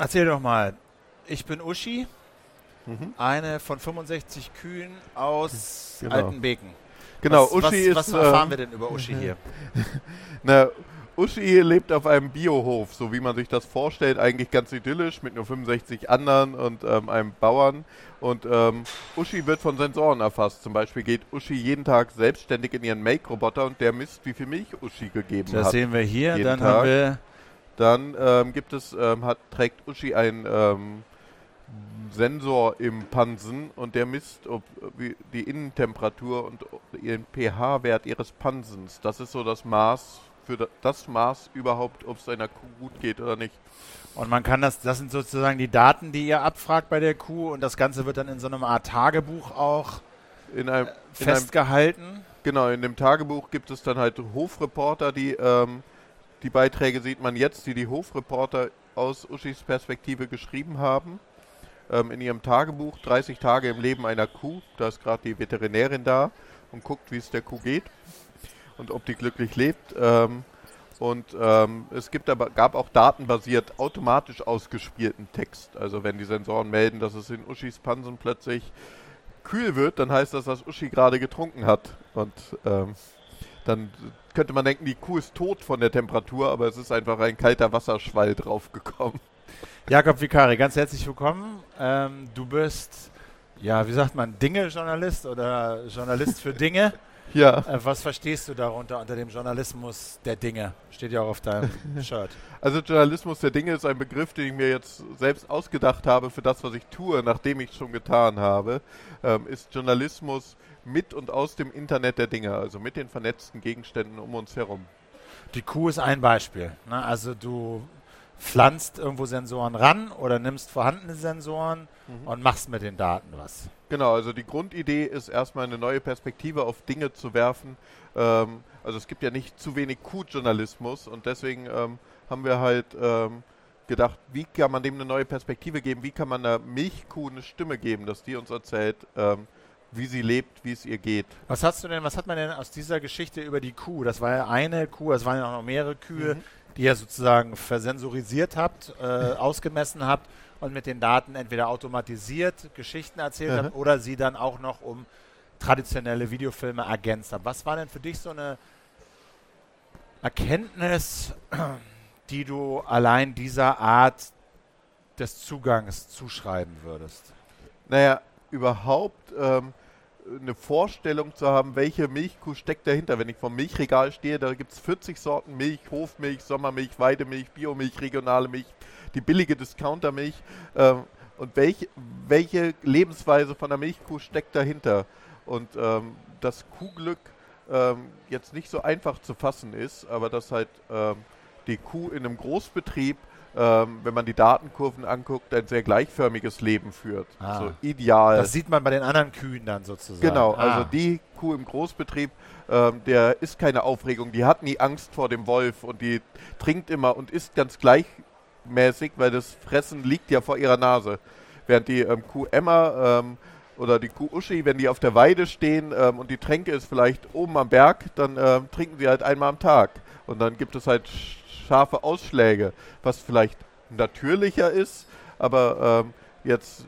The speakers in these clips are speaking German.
Erzähl doch mal. Ich bin Uschi, mhm. eine von 65 Kühen aus genau. Altenbeken. Genau, was, Uschi was, ist. Was erfahren äh, wir denn über Uschi hier? Na, Uschi lebt auf einem Biohof, so wie man sich das vorstellt, eigentlich ganz idyllisch mit nur 65 anderen und ähm, einem Bauern. Und ähm, Uschi wird von Sensoren erfasst. Zum Beispiel geht Uschi jeden Tag selbstständig in ihren Make-Roboter und der misst, wie viel Milch Uschi gegeben das hat. Das sehen wir hier. Dann Tag. haben wir. Dann ähm, gibt es, ähm, hat, trägt Uschi ein ähm, Sensor im Pansen und der misst ob, die Innentemperatur und den pH-Wert ihres Pansens. Das ist so das Maß für das Maß überhaupt, ob es einer Kuh gut geht oder nicht. Und man kann das, das sind sozusagen die Daten, die ihr abfragt bei der Kuh und das Ganze wird dann in so einem Art Tagebuch auch in einem, festgehalten. In einem, genau, in dem Tagebuch gibt es dann halt Hofreporter, die ähm, die Beiträge sieht man jetzt, die die Hofreporter aus Uschis Perspektive geschrieben haben. Ähm, in ihrem Tagebuch 30 Tage im Leben einer Kuh. Da ist gerade die Veterinärin da und guckt, wie es der Kuh geht und ob die glücklich lebt. Ähm, und ähm, es gibt aber, gab auch datenbasiert automatisch ausgespielten Text. Also wenn die Sensoren melden, dass es in Uschis Pansen plötzlich kühl wird, dann heißt das, dass Uschi gerade getrunken hat. Und ähm, dann könnte man denken, die Kuh ist tot von der Temperatur, aber es ist einfach ein kalter Wasserschwall draufgekommen. Jakob Vicari, ganz herzlich willkommen. Ähm, du bist, ja, wie sagt man, Dinge-Journalist oder Journalist für Dinge. Ja. Äh, was verstehst du darunter unter dem Journalismus der Dinge? Steht ja auch auf deinem Shirt. Also Journalismus der Dinge ist ein Begriff, den ich mir jetzt selbst ausgedacht habe für das, was ich tue, nachdem ich es schon getan habe. Ähm, ist Journalismus mit und aus dem Internet der Dinge, also mit den vernetzten Gegenständen um uns herum. Die Kuh ist ein Beispiel. Ne? Also du pflanzt irgendwo Sensoren ran oder nimmst vorhandene Sensoren mhm. und machst mit den Daten was. Genau, also die Grundidee ist erstmal eine neue Perspektive auf Dinge zu werfen. Ähm, also es gibt ja nicht zu wenig Kuhjournalismus und deswegen ähm, haben wir halt ähm, gedacht, wie kann man dem eine neue Perspektive geben, wie kann man einer Milchkuh eine Stimme geben, dass die uns erzählt, ähm, wie sie lebt, wie es ihr geht. Was hast du denn, was hat man denn aus dieser Geschichte über die Kuh? Das war ja eine Kuh, es waren ja auch noch mehrere Kühe. Mhm die ihr sozusagen versensorisiert habt, äh, ausgemessen habt und mit den Daten entweder automatisiert Geschichten erzählt mhm. habt oder sie dann auch noch um traditionelle Videofilme ergänzt habt. Was war denn für dich so eine Erkenntnis, die du allein dieser Art des Zugangs zuschreiben würdest? Naja, überhaupt ähm, eine Vorstellung zu haben, welche Milchkuh steckt dahinter. Wenn ich vom Milchregal stehe, da gibt es 40 Sorten Milch, Hofmilch, Sommermilch, Weidemilch, Biomilch, regionale Milch, die billige Discountermilch. Ähm, und welch, welche Lebensweise von der Milchkuh steckt dahinter? Und ähm, das Kuhglück ähm, jetzt nicht so einfach zu fassen ist, aber dass halt ähm, die Kuh in einem Großbetrieb ähm, wenn man die Datenkurven anguckt, ein sehr gleichförmiges Leben führt. Ah. So ideal. Das sieht man bei den anderen Kühen dann sozusagen. Genau, ah. also die Kuh im Großbetrieb, ähm, der ist keine Aufregung, die hat nie Angst vor dem Wolf und die trinkt immer und isst ganz gleichmäßig, weil das Fressen liegt ja vor ihrer Nase. Während die ähm, Kuh Emma ähm, oder die Kuh Uschi, wenn die auf der Weide stehen ähm, und die Tränke ist vielleicht oben am Berg, dann ähm, trinken sie halt einmal am Tag. Und dann gibt es halt scharfe Ausschläge, was vielleicht natürlicher ist, aber ähm, jetzt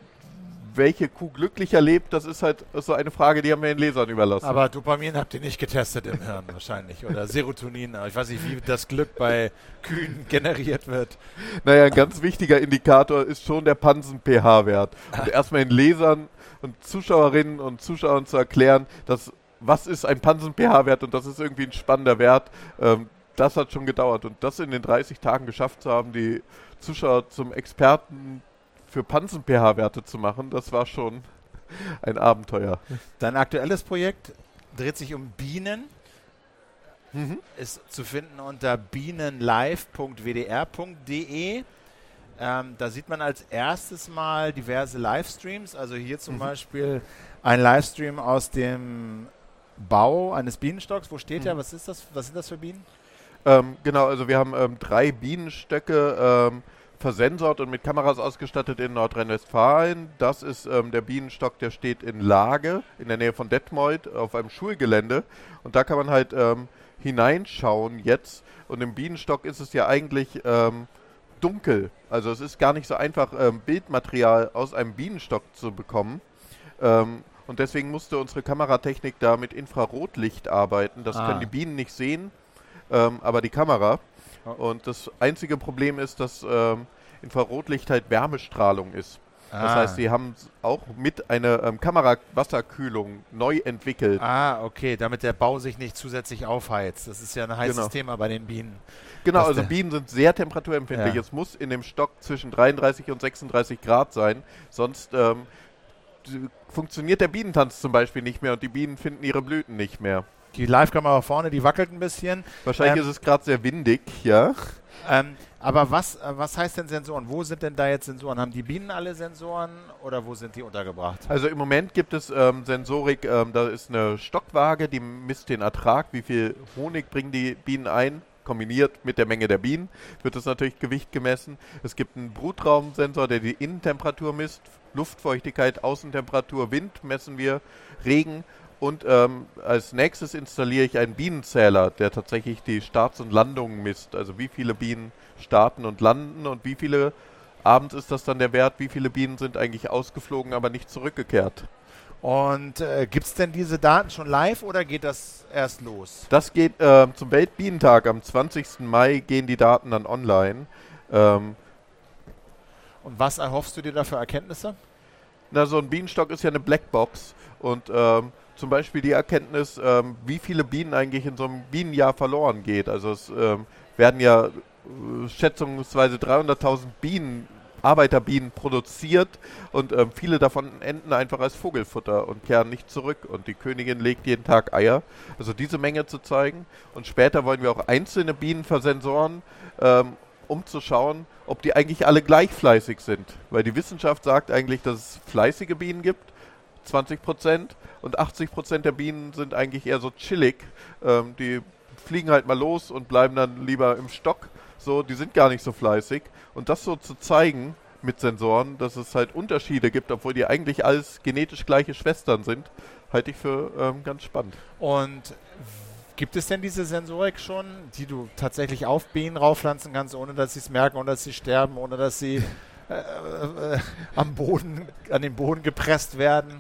welche Kuh glücklicher lebt, das ist halt so eine Frage, die haben wir den Lesern überlassen. Aber Dopamin habt ihr nicht getestet im Hirn wahrscheinlich oder Serotonin. Ich weiß nicht, wie das Glück bei Kühen generiert wird. Naja, ein ganz wichtiger Indikator ist schon der Pansen-pH-Wert. Und erstmal den Lesern und Zuschauerinnen und Zuschauern zu erklären, dass was ist ein Pansen-pH-Wert und das ist irgendwie ein spannender Wert. Ähm, das hat schon gedauert. Und das in den 30 Tagen geschafft zu haben, die Zuschauer zum Experten für Panzen-pH-Werte zu machen, das war schon ein Abenteuer. Dein aktuelles Projekt dreht sich um Bienen. Mhm. Ist zu finden unter bienenlive.wdr.de. Ähm, da sieht man als erstes mal diverse Livestreams. Also hier zum mhm. Beispiel ein Livestream aus dem Bau eines Bienenstocks. Wo steht mhm. der? Was ist das? Was sind das für Bienen? Ähm, genau, also wir haben ähm, drei Bienenstöcke ähm, versensort und mit Kameras ausgestattet in Nordrhein-Westfalen. Das ist ähm, der Bienenstock, der steht in Lage, in der Nähe von Detmold, auf einem Schulgelände. Und da kann man halt ähm, hineinschauen jetzt. Und im Bienenstock ist es ja eigentlich ähm, dunkel. Also es ist gar nicht so einfach, ähm, Bildmaterial aus einem Bienenstock zu bekommen. Und deswegen musste unsere Kameratechnik da mit Infrarotlicht arbeiten. Das Ah. können die Bienen nicht sehen, ähm, aber die Kamera. Und das einzige Problem ist, dass ähm, Infrarotlicht halt Wärmestrahlung ist. Das Ah. heißt, sie haben auch mit einer ähm, Kamerawasserkühlung neu entwickelt. Ah, okay, damit der Bau sich nicht zusätzlich aufheizt. Das ist ja ein heißes Genau. Thema bei den Bienen. Genau, also Bienen sind sehr temperaturempfindlich. Ja. Es muss in dem Stock zwischen 33 und 36 Grad sein, sonst ähm, funktioniert der Bienentanz zum Beispiel nicht mehr und die Bienen finden ihre Blüten nicht mehr. Die Live-Kamera vorne, die wackelt ein bisschen. Wahrscheinlich Ähm, ist es gerade sehr windig, ja. Ähm, aber was, äh, was heißt denn Sensoren? Wo sind denn da jetzt Sensoren? Haben die Bienen alle Sensoren oder wo sind die untergebracht? Also im Moment gibt es ähm, Sensorik, ähm, da ist eine Stockwaage, die misst den Ertrag, wie viel Honig bringen die Bienen ein. Kombiniert mit der Menge der Bienen wird das natürlich Gewicht gemessen. Es gibt einen Brutraumsensor, der die Innentemperatur misst, Luftfeuchtigkeit, Außentemperatur, Wind messen wir, Regen und ähm, als nächstes installiere ich einen Bienenzähler, der tatsächlich die Starts und Landungen misst. Also wie viele Bienen starten und landen und wie viele abends ist das dann der Wert, wie viele Bienen sind eigentlich ausgeflogen, aber nicht zurückgekehrt. Und äh, gibt es denn diese Daten schon live oder geht das erst los? Das geht ähm, zum Weltbienentag am 20. Mai gehen die Daten dann online. Ähm, Und was erhoffst du dir da für Erkenntnisse? na, so ein Bienenstock ist ja eine Blackbox und ähm, zum Beispiel die Erkenntnis, ähm, wie viele Bienen eigentlich in so einem Bienenjahr verloren geht. Also es ähm, werden ja äh, schätzungsweise 300.000 Bienen, Arbeiterbienen produziert und ähm, viele davon enden einfach als Vogelfutter und kehren nicht zurück. Und die Königin legt jeden Tag Eier. Also diese Menge zu zeigen. Und später wollen wir auch einzelne Bienen versensoren, ähm, um zu schauen, ob die eigentlich alle gleich fleißig sind. Weil die Wissenschaft sagt eigentlich, dass es fleißige Bienen gibt, 20 Prozent, und 80 Prozent der Bienen sind eigentlich eher so chillig. Ähm, die fliegen halt mal los und bleiben dann lieber im Stock. So, die sind gar nicht so fleißig. Und das so zu zeigen mit Sensoren, dass es halt Unterschiede gibt, obwohl die eigentlich alles genetisch gleiche Schwestern sind, halte ich für ähm, ganz spannend. Und gibt es denn diese Sensorik schon, die du tatsächlich auf Bienen raufpflanzen kannst, ohne dass sie es merken, ohne dass sie sterben, ohne dass sie äh, äh, am Boden, an den Boden gepresst werden?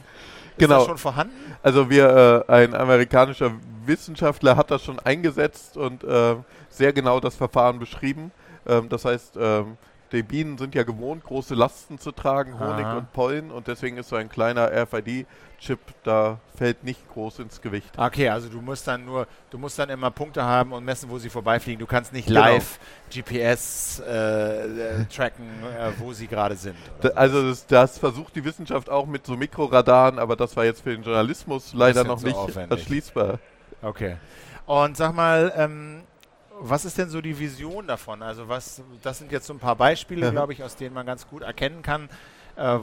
Ist Genau. das schon vorhanden? Also wir, äh, ein amerikanischer Wissenschaftler hat das schon eingesetzt und äh, sehr genau das Verfahren beschrieben. Ähm, das heißt, ähm, die Bienen sind ja gewohnt, große Lasten zu tragen, Honig Aha. und Pollen und deswegen ist so ein kleiner RFID-Chip, da fällt nicht groß ins Gewicht. Okay, also du musst dann nur, du musst dann immer Punkte haben und messen, wo sie vorbeifliegen. Du kannst nicht Genau. live GPS äh, äh, tracken, äh, wo sie gerade sind. Da, also das, das versucht die Wissenschaft auch mit so Mikroradaren, aber das war jetzt für den Journalismus leider noch zu nicht aufwendig. erschließbar. so. Okay. Und sag mal, ähm, was ist denn so die Vision davon? Also was, das sind jetzt so ein paar Beispiele, Ja. glaube ich, aus denen man ganz gut erkennen kann, äh,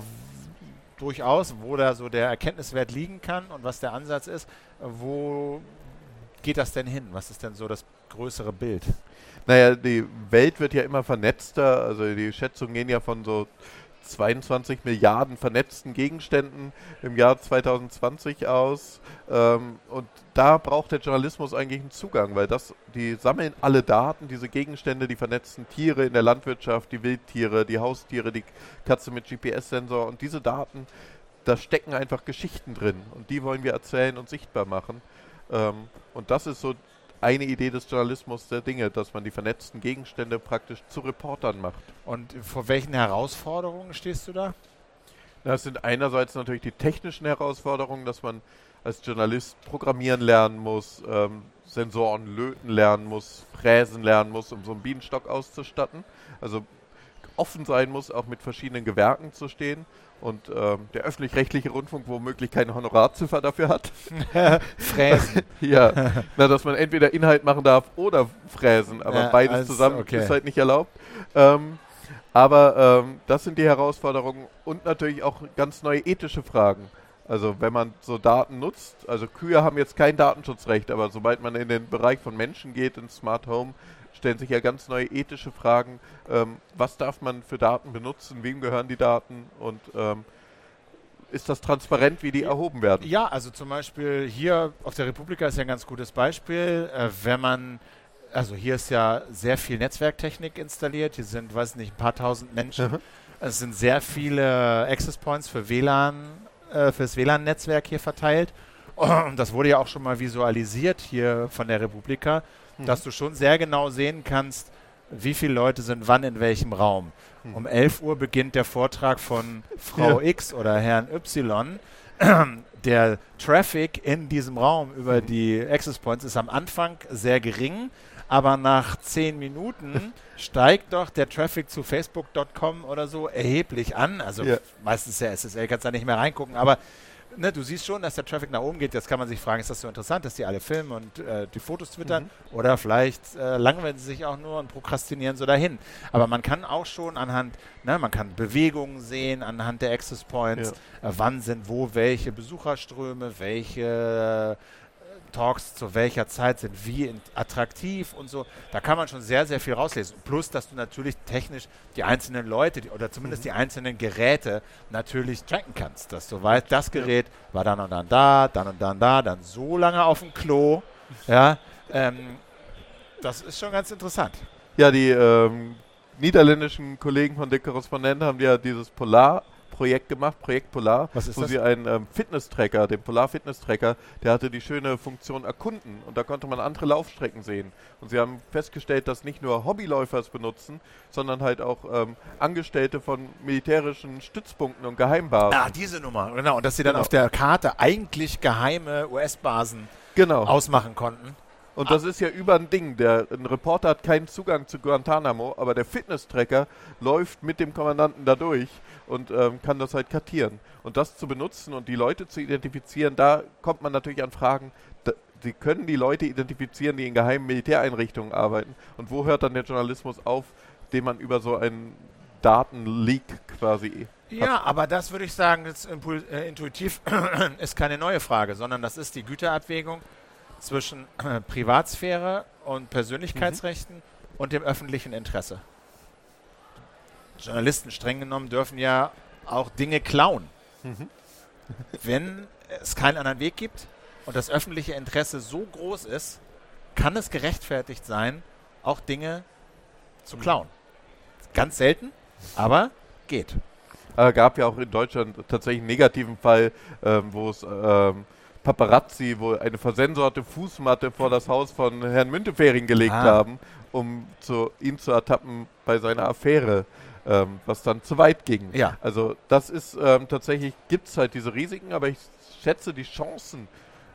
durchaus, wo da so der Erkenntniswert liegen kann und was der Ansatz ist. Wo geht das denn hin? Was ist denn so das größere Bild? Naja, die Welt wird ja immer vernetzter, also die Schätzungen gehen ja von so 22 Milliarden vernetzten Gegenständen im Jahr 2020 aus. Ähm, und da braucht der Journalismus eigentlich einen Zugang, weil das, die sammeln alle Daten, diese Gegenstände, die vernetzten Tiere in der Landwirtschaft, die Wildtiere, die Haustiere, die Katze mit GPS-Sensor und diese Daten, da stecken einfach Geschichten drin und die wollen wir erzählen und sichtbar machen. Ähm, und das ist so eine Idee des Journalismus der Dinge, dass man die vernetzten Gegenstände praktisch zu Reportern macht. Und vor welchen Herausforderungen stehst du da? Das sind einerseits natürlich die technischen Herausforderungen, dass man als Journalist programmieren lernen muss, ähm, Sensoren löten lernen muss, fräsen lernen muss, um so einen Bienenstock auszustatten. Also offen sein muss, auch mit verschiedenen Gewerken zu stehen und ähm, der öffentlich-rechtliche Rundfunk womöglich keine Honorarziffer dafür hat. Fräsen. ja, na, dass man entweder Inhalt machen darf oder fräsen, aber Ja, beides also, zusammen okay. ist halt nicht erlaubt. Ähm, aber ähm, das sind die Herausforderungen und natürlich auch ganz neue ethische Fragen. Also wenn man so Daten nutzt, also Kühe haben jetzt kein Datenschutzrecht, aber sobald man in den Bereich von Menschen geht, in Smart Home, stellen sich ja ganz neue ethische Fragen. Ähm, was darf man für Daten benutzen? Wem gehören die Daten? Und ähm, ist das transparent, wie die erhoben werden? Ja, also zum Beispiel hier auf der Republika ist ja ein ganz gutes Beispiel. Äh, wenn man also hier ist ja sehr viel Netzwerktechnik installiert. Hier sind, weiß nicht, ein paar tausend Menschen. Mhm. Es sind sehr viele Access Points für WLAN, äh, fürs WLAN-Netzwerk hier verteilt. Und das wurde ja auch schon mal visualisiert hier von der Republika, Mhm. dass du schon sehr genau sehen kannst, wie viele Leute sind wann in welchem Raum. Mhm. Um 11 Uhr beginnt der Vortrag von Frau Ja. X oder Herrn Y. Der Traffic in diesem Raum über Mhm. die Access Points ist am Anfang sehr gering, aber nach 10 Minuten steigt doch der Traffic zu facebook.com oder so erheblich an. Also Ja. meistens ja SSL, kannst da nicht mehr reingucken, aber ne, du siehst schon, dass der Traffic nach oben geht. Jetzt kann man sich fragen, ist das so interessant, dass die alle filmen und äh, die Fotos twittern? Mhm. Oder vielleicht äh, langweilen sie sich auch nur und prokrastinieren so dahin. Aber man kann auch schon anhand, ne, man kann Bewegungen sehen, anhand der Access Points, äh, wann sind wo welche Besucherströme, welche Talks zu welcher Zeit sind wie attraktiv und so. Da kann man schon sehr, sehr viel rauslesen. Plus, dass du natürlich technisch die einzelnen Leute die, oder zumindest die einzelnen Geräte natürlich tracken kannst. Dass du weißt, das Gerät war dann und dann da, dann und dann da, dann so lange auf dem Klo. Ja, ähm, das ist schon ganz interessant. Ja, die ähm, niederländischen Kollegen von der Korrespondent haben ja dieses Polar-Projekt gemacht, Projekt Polar, wo das? sie einen ähm, Fitness-Tracker, den Polar-Fitness-Tracker, der hatte die schöne Funktion Erkunden und da konnte man andere Laufstrecken sehen. Und sie haben festgestellt, dass nicht nur Hobbyläufer es benutzen, sondern halt auch ähm, Angestellte von militärischen Stützpunkten und Geheimbasen. Ah, diese Nummer, genau. Und dass sie dann Genau. auf der Karte eigentlich geheime US-Basen Genau. ausmachen konnten. Und das ist ja über ein Ding. Der, ein Reporter hat keinen Zugang zu Guantanamo, aber der Fitness-Tracker läuft mit dem Kommandanten da durch und ähm, kann das halt kartieren. Und das zu benutzen und die Leute zu identifizieren, da kommt man natürlich an Fragen. Da, sie können die Leute identifizieren, die in geheimen Militäreinrichtungen arbeiten. Und wo hört dann der Journalismus auf, den man über so einen Datenleak quasi Ja, aber das würde ich sagen, impul äh, intuitiv ist keine neue Frage, sondern das ist die Güterabwägung zwischen Privatsphäre und Persönlichkeitsrechten und dem öffentlichen Interesse. Journalisten streng genommen dürfen ja auch Dinge klauen. Mhm. Wenn es keinen anderen Weg gibt und das öffentliche Interesse so groß ist, kann es gerechtfertigt sein, auch Dinge zu klauen. Ganz selten, aber geht. Äh, gab ja auch in Deutschland tatsächlich einen negativen Fall, ähm, wo es ähm, Paparazzi, wo eine versensorte Fußmatte vor das Haus von Herrn Müntefering gelegt Ah. haben, um zu, ihn zu ertappen bei seiner Affäre, ähm, was dann zu weit ging. Ja. Also das ist ähm, tatsächlich, gibt es halt diese Risiken, aber ich schätze die Chancen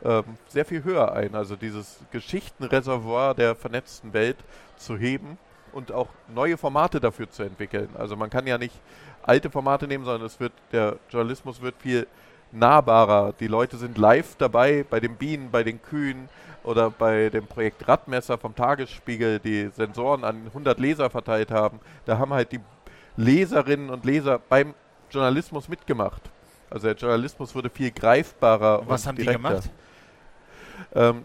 ähm, sehr viel höher ein. Also dieses Geschichtenreservoir der vernetzten Welt zu heben und auch neue Formate dafür zu entwickeln. Also man kann ja nicht alte Formate nehmen, sondern es wird, der Journalismus wird viel nahbarer. Die Leute sind live dabei bei den Bienen, bei den Kühen oder bei dem Projekt Radmesser vom Tagesspiegel, die Sensoren an 100 Leser verteilt haben. Da haben halt die Leserinnen und Leser beim Journalismus mitgemacht. Also der Journalismus wurde viel greifbarer. Was und haben die direkter. gemacht? Ähm,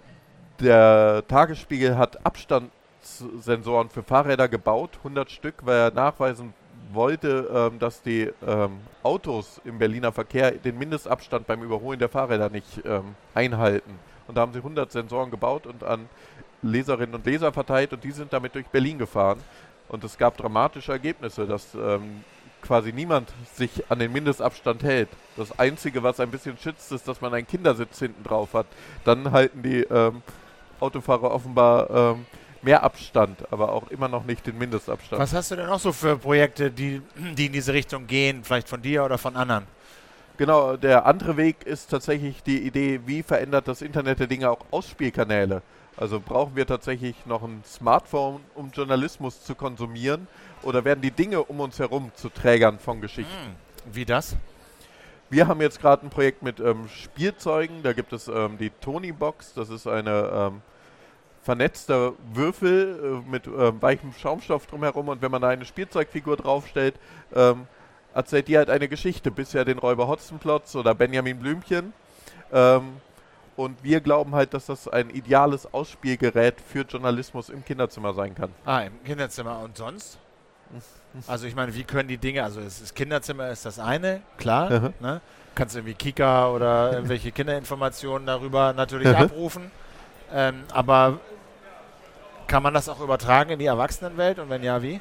der Tagesspiegel hat Abstandssensoren für Fahrräder gebaut, 100 Stück, weil er nachweisen wollte, ähm, dass die ähm, Autos im Berliner Verkehr den Mindestabstand beim Überholen der Fahrräder nicht ähm, einhalten. Und da haben sie 100 Sensoren gebaut und an Leserinnen und Leser verteilt und die sind damit durch Berlin gefahren. Und es gab dramatische Ergebnisse, dass quasi niemand sich an den Mindestabstand hält. Das Einzige, was ein bisschen schützt, ist, dass man einen Kindersitz hinten drauf hat. Dann halten die ähm, Autofahrer offenbar ähm, mehr Abstand, aber auch immer noch nicht den Mindestabstand. Was hast du denn noch so für Projekte, die, die in diese Richtung gehen, vielleicht von dir oder von anderen? Genau, der andere Weg ist tatsächlich die Idee, wie verändert das Internet der Dinge auch Ausspielkanäle. Also brauchen wir tatsächlich noch ein Smartphone, um Journalismus zu konsumieren? Oder werden die Dinge um uns herum zu Trägern von Geschichten? Hm, Wie das? Wir haben jetzt gerade ein Projekt mit ähm, Spielzeugen. Da gibt es ähm, die Tony Box. Das ist eine ähm, vernetzter Würfel äh, mit ähm, weichem Schaumstoff drumherum. Und wenn man da eine Spielzeugfigur draufstellt, ähm, erzählt die halt eine Geschichte. Bisher den Räuber Hotzenplotz oder Benjamin Blümchen. Ähm, und wir glauben halt, dass das ein ideales Ausspielgerät für Journalismus im Kinderzimmer sein kann. Ah, im Kinderzimmer. Und sonst? Also ich meine, wie können die Dinge, also es ist Kinderzimmer ist das eine, klar. Mhm. Ne? Kannst irgendwie Kika oder irgendwelche Kinderinformationen darüber natürlich Mhm. abrufen. Ähm, aber Kann man das auch übertragen in die Erwachsenenwelt und wenn ja, wie?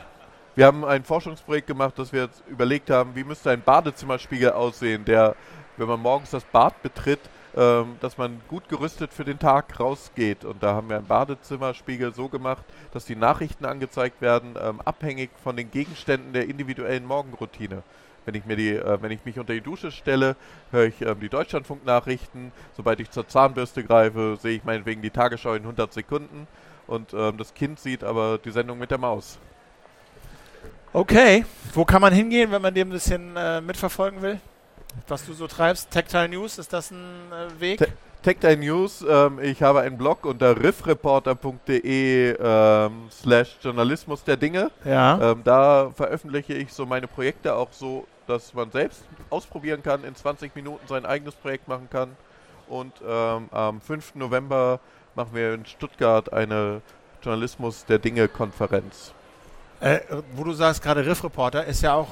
Wir haben ein Forschungsprojekt gemacht, dass wir jetzt überlegt haben, wie müsste ein Badezimmerspiegel aussehen, der, wenn man morgens das Bad betritt, ähm, dass man gut gerüstet für den Tag rausgeht. Und da haben wir einen Badezimmerspiegel so gemacht, dass die Nachrichten angezeigt werden, ähm, abhängig von den Gegenständen der individuellen Morgenroutine. Wenn ich, mir die, äh, wenn ich mich unter die Dusche stelle, höre ich ähm, die Deutschlandfunk-Nachrichten. Sobald ich zur Zahnbürste greife, sehe ich meinetwegen die Tagesschau in 100 Sekunden. Und ähm, das Kind sieht aber die Sendung mit der Maus. Okay, wo kann man hingehen, wenn man dem ein bisschen äh, mitverfolgen will? Was du so treibst? Tactile News, ist das ein äh, Weg? Tactile News, ähm, ich habe einen Blog unter riffreporter.de ähm, slash Journalismus der Dinge. Ja. Ähm, da veröffentliche ich so meine Projekte auch so, dass man selbst ausprobieren kann, in 20 Minuten sein eigenes Projekt machen kann. Und ähm, am 5. November machen wir in Stuttgart eine Journalismus der Dinge Konferenz. Äh, wo du sagst, gerade Riff Reporter ist ja auch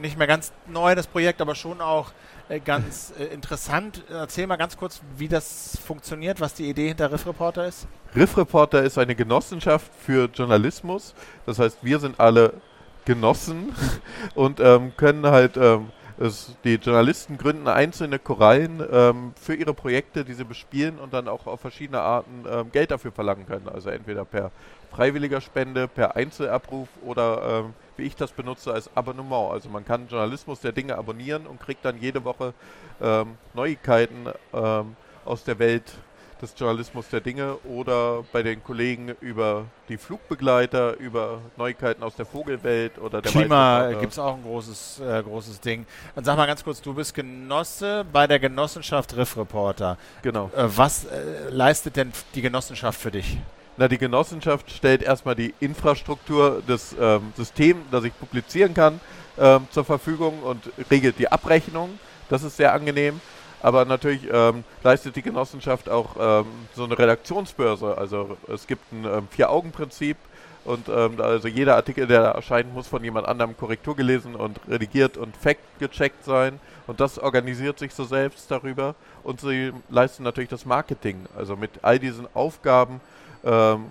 nicht mehr ganz neu, das Projekt, aber schon auch äh, ganz äh, interessant. Erzähl mal ganz kurz, wie das funktioniert, was die Idee hinter Riff Reporter ist. Riff Reporter ist eine Genossenschaft für Journalismus. Das heißt, wir sind alle Genossen und ähm, können halt ähm, es, die Journalisten gründen einzelne Korallen ähm, für ihre Projekte, die sie bespielen und dann auch auf verschiedene Arten ähm, Geld dafür verlangen können. Also entweder per freiwilliger Spende, per Einzelabruf oder ähm, wie ich das benutze als Abonnement. Also man kann Journalismus der Dinge abonnieren und kriegt dann jede Woche ähm, Neuigkeiten ähm, aus der Welt des Journalismus der Dinge oder bei den Kollegen über die Flugbegleiter, über Neuigkeiten aus der Vogelwelt oder der Klima gibt es auch ein großes, äh, großes Ding. Und sag mal ganz kurz, du bist Genosse bei der Genossenschaft Riff Reporter. Genau. Äh, was äh, leistet denn die Genossenschaft für dich? Na, die Genossenschaft stellt erstmal die Infrastruktur des ähm, Systems, das ich publizieren kann, ähm, zur Verfügung und regelt die Abrechnung. Das ist sehr angenehm. Aber natürlich ähm, leistet die Genossenschaft auch ähm, so eine Redaktionsbörse. Also es gibt ein ähm, Vier-Augen-Prinzip und ähm, also jeder Artikel, der erscheint, muss von jemand anderem Korrektur gelesen und redigiert und fact-gecheckt sein. Und das organisiert sich so selbst darüber. Und sie leisten natürlich das Marketing. Also mit all diesen Aufgaben ähm,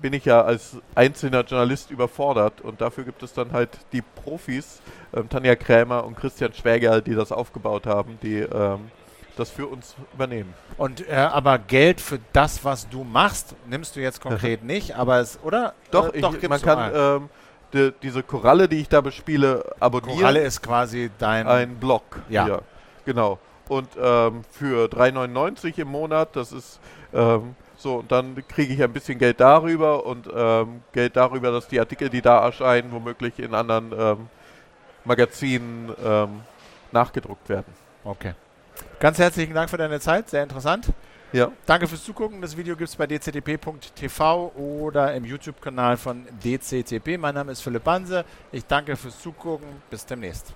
bin ich ja als einzelner Journalist überfordert und dafür gibt es dann halt die Profis, ähm, Tanja Krämer und Christian Schwäger, die das aufgebaut haben, die ähm, das für uns übernehmen. Und äh, aber Geld für das, was du machst, nimmst du jetzt konkret nicht, aber es, oder? Doch, äh, doch ich, man kann ähm, die, diese Koralle, die ich da bespiele, abonnieren. Koralle ist quasi dein ein Blog. Ja, ja genau. Und ähm, für 3,99 im Monat, das ist ähm, so, und dann kriege ich ein bisschen Geld darüber und ähm, Geld darüber, dass die Artikel, die da erscheinen, womöglich in anderen ähm, Magazinen ähm, nachgedruckt werden. Okay. Ganz herzlichen Dank für deine Zeit, sehr interessant. Ja. Danke fürs Zugucken. Das Video gibt es bei dctp.tv oder im YouTube-Kanal von dctp. Mein Name ist Philipp Banse. Ich danke fürs Zugucken. Bis demnächst.